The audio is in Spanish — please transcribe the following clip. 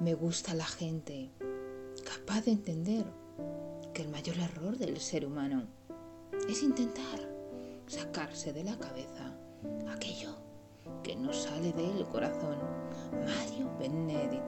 Me gusta la gente capaz de entender que el mayor error del ser humano es intentar sacarse de la cabeza aquello que no sale del corazón. Mario Benedetti.